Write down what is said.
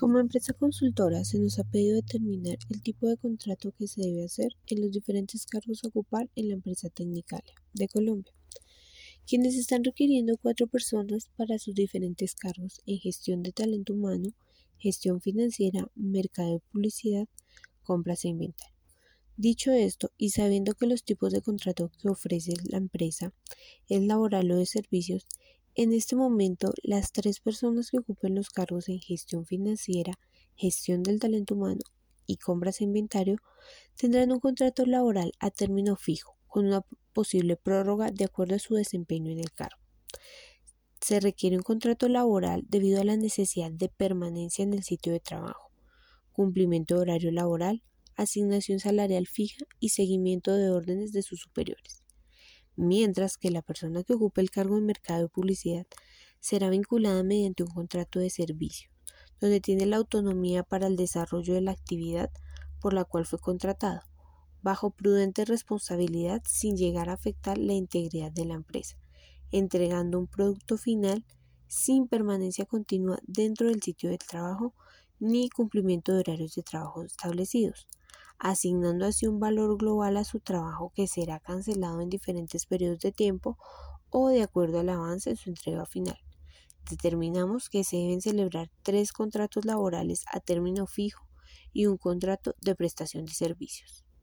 Como empresa consultora se nos ha pedido determinar el tipo de contrato que se debe hacer en los diferentes cargos a ocupar en la empresa Tecnicalia de Colombia, quienes están requiriendo cuatro personas para sus diferentes cargos en gestión de talento humano, gestión financiera, mercado de publicidad, compras e inventario. Dicho esto, y sabiendo que los tipos de contrato que ofrece la empresa es laboral o de servicios, en este momento, las tres personas que ocupen los cargos en gestión financiera, gestión del talento humano y compras e inventario tendrán un contrato laboral a término fijo, con una posible prórroga de acuerdo a su desempeño en el cargo. Se requiere un contrato laboral debido a la necesidad de permanencia en el sitio de trabajo, cumplimiento de horario laboral, asignación salarial fija y seguimiento de órdenes de sus superiores mientras que la persona que ocupe el cargo de mercado de publicidad será vinculada mediante un contrato de servicio, donde tiene la autonomía para el desarrollo de la actividad por la cual fue contratado, bajo prudente responsabilidad sin llegar a afectar la integridad de la empresa, entregando un producto final sin permanencia continua dentro del sitio de trabajo ni cumplimiento de horarios de trabajo establecidos asignando así un valor global a su trabajo que será cancelado en diferentes periodos de tiempo o de acuerdo al avance en su entrega final. Determinamos que se deben celebrar tres contratos laborales a término fijo y un contrato de prestación de servicios.